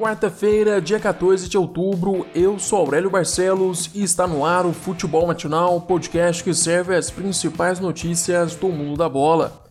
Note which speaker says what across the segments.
Speaker 1: Quarta-feira, dia 14 de outubro, eu sou Aurélio Barcelos e está no ar o Futebol Matinal, podcast que serve as principais notícias do mundo da bola.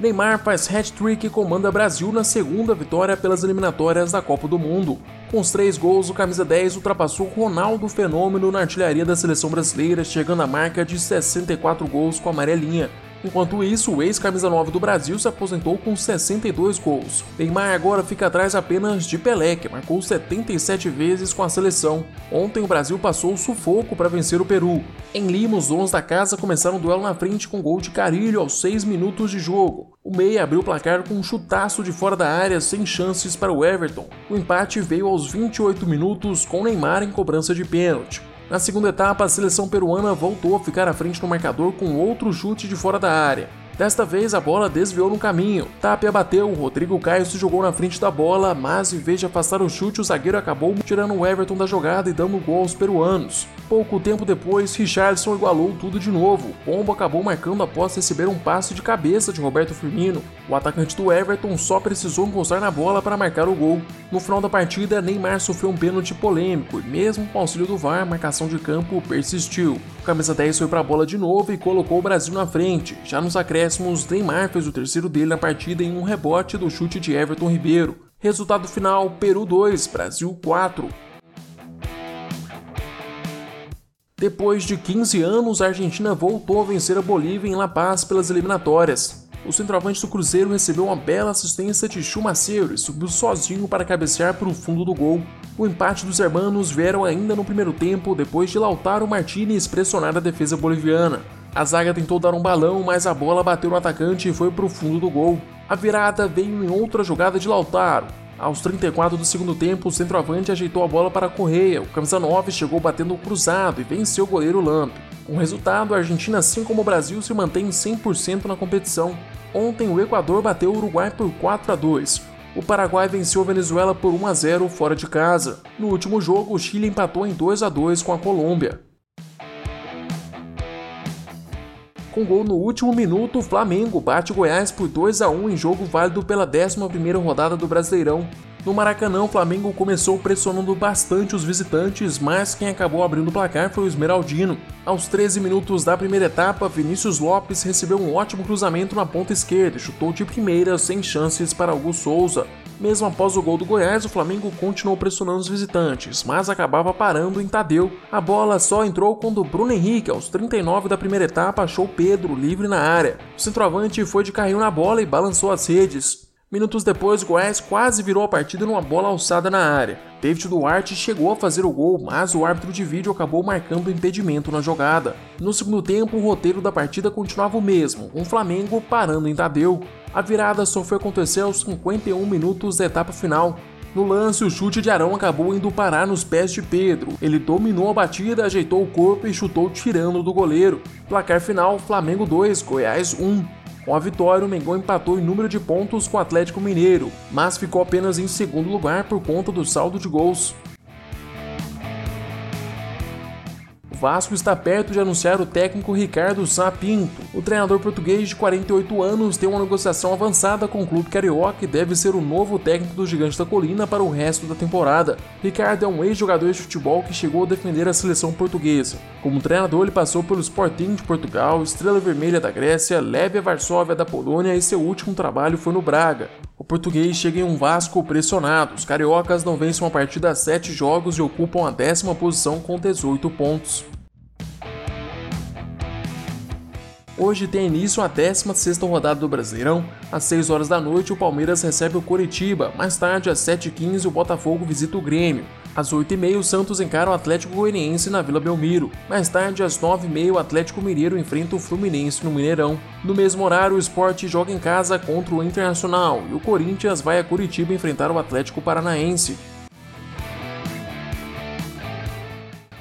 Speaker 1: Neymar faz hat-trick e comanda Brasil na segunda vitória pelas eliminatórias da Copa do Mundo. Com os três gols, o camisa 10 ultrapassou Ronaldo Fenômeno na artilharia da seleção brasileira, chegando à marca de 64 gols com a amarelinha. Enquanto isso, o ex-camisa 9 do Brasil se aposentou com 62 gols. Neymar agora fica atrás apenas de Pelé, que marcou 77 vezes com a seleção. Ontem o Brasil passou o sufoco para vencer o Peru. Em Lima, os donos da casa começaram o duelo na frente com gol de Carilho aos 6 minutos de jogo. O Meia abriu o placar com um chutaço de fora da área sem chances para o Everton. O empate veio aos 28 minutos com Neymar em cobrança de pênalti. Na segunda etapa, a seleção peruana voltou a ficar à frente no marcador com outro chute de fora da área. Desta vez a bola desviou no caminho. Tapia bateu, Rodrigo Caio se jogou na frente da bola, mas em vez de afastar o chute, o zagueiro acabou tirando o Everton da jogada e dando gol aos peruanos. Pouco tempo depois, Richardson igualou tudo de novo. Pombo acabou marcando após receber um passe de cabeça de Roberto Firmino. O atacante do Everton só precisou encostar na bola para marcar o gol. No final da partida, Neymar sofreu um pênalti polêmico e, mesmo com o auxílio do VAR, a marcação de campo persistiu. O camisa 10 foi para a bola de novo e colocou o Brasil na frente. Já nos acréscimos, Neymar fez o terceiro dele na partida em um rebote do chute de Everton Ribeiro. Resultado final: Peru 2, Brasil 4. Depois de 15 anos, a Argentina voltou a vencer a Bolívia em La Paz pelas eliminatórias. O centroavante do Cruzeiro recebeu uma bela assistência de Chumaceiro e subiu sozinho para cabecear para o fundo do gol. O empate dos hermanos vieram ainda no primeiro tempo, depois de Lautaro Martinez pressionar a defesa boliviana. A zaga tentou dar um balão, mas a bola bateu no atacante e foi para o fundo do gol. A virada veio em outra jogada de Lautaro. Aos 34 do segundo tempo, o centroavante ajeitou a bola para Correia. O camisa 9 chegou batendo cruzado e venceu o goleiro Lamp. Com resultado, a Argentina, assim como o Brasil, se mantém 100% na competição. Ontem, o Equador bateu o Uruguai por 4 a 2. O Paraguai venceu a Venezuela por 1 a 0 fora de casa. No último jogo, o Chile empatou em 2 a 2 com a Colômbia. Com gol no último minuto, o Flamengo bate o Goiás por 2 a 1 em jogo válido pela 11ª rodada do Brasileirão. No Maracanã, o Flamengo começou pressionando bastante os visitantes, mas quem acabou abrindo o placar foi o Esmeraldino. Aos 13 minutos da primeira etapa, Vinícius Lopes recebeu um ótimo cruzamento na ponta esquerda e chutou de primeira sem chances para Hugo Souza. Mesmo após o gol do Goiás, o Flamengo continuou pressionando os visitantes, mas acabava parando em Tadeu. A bola só entrou quando Bruno Henrique, aos 39 da primeira etapa, achou Pedro livre na área. O centroavante foi de carrinho na bola e balançou as redes. Minutos depois, o Goiás quase virou a partida numa bola alçada na área. David Duarte chegou a fazer o gol, mas o árbitro de vídeo acabou marcando impedimento na jogada. No segundo tempo, o roteiro da partida continuava o mesmo, com o Flamengo parando em Tadeu. A virada só foi acontecer aos 51 minutos da etapa final. No lance, o chute de Arão acabou indo parar nos pés de Pedro. Ele dominou a batida, ajeitou o corpo e chutou tirando do goleiro. Placar final: Flamengo 2, Goiás 1. Com a vitória, o Mengão empatou em número de pontos com o Atlético Mineiro, mas ficou apenas em segundo lugar por conta do saldo de gols. Vasco está perto de anunciar o técnico Ricardo Sapinto. O treinador português de 48 anos tem uma negociação avançada com o clube carioca e deve ser o novo técnico do Gigante da Colina para o resto da temporada. Ricardo é um ex-jogador de futebol que chegou a defender a seleção portuguesa. Como treinador, ele passou pelo Sporting de Portugal, Estrela Vermelha da Grécia, Levia Varsóvia da Polônia e seu último trabalho foi no Braga. O português chega em um Vasco pressionado. Os cariocas não vencem uma partida a 7 jogos e ocupam a décima posição com 18 pontos. Hoje tem início a 16ª rodada do Brasileirão. Às 6 horas da noite, o Palmeiras recebe o Coritiba. Mais tarde, às 7h15, o Botafogo visita o Grêmio. Às 8h30, o Santos encara o Atlético Goianiense na Vila Belmiro. Mais tarde, às 9h30, o Atlético Mineiro enfrenta o Fluminense no Mineirão. No mesmo horário, o Sport joga em casa contra o Internacional e o Corinthians vai a Curitiba enfrentar o Atlético Paranaense.